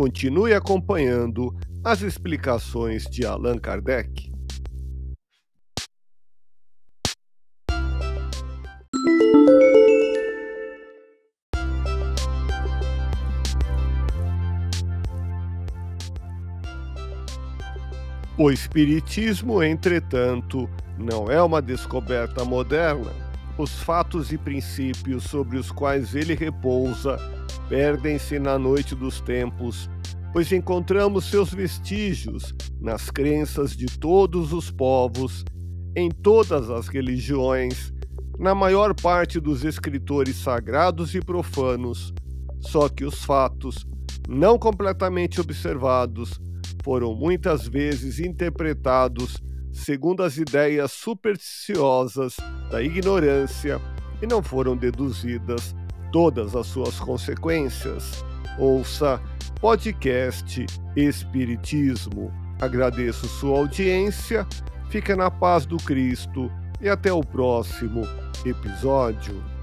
Continue acompanhando as explicações de Allan Kardec. O Espiritismo, entretanto, não é uma descoberta moderna. Os fatos e princípios sobre os quais ele repousa perdem-se na noite dos tempos pois encontramos seus vestígios nas crenças de todos os povos, em todas as religiões, na maior parte dos escritores sagrados e profanos, só que os fatos, não completamente observados, foram muitas vezes interpretados segundo as ideias supersticiosas da ignorância e não foram deduzidas todas as suas consequências. Ouça podcast Espiritismo. Agradeço sua audiência, fica na paz do Cristo e até o próximo episódio.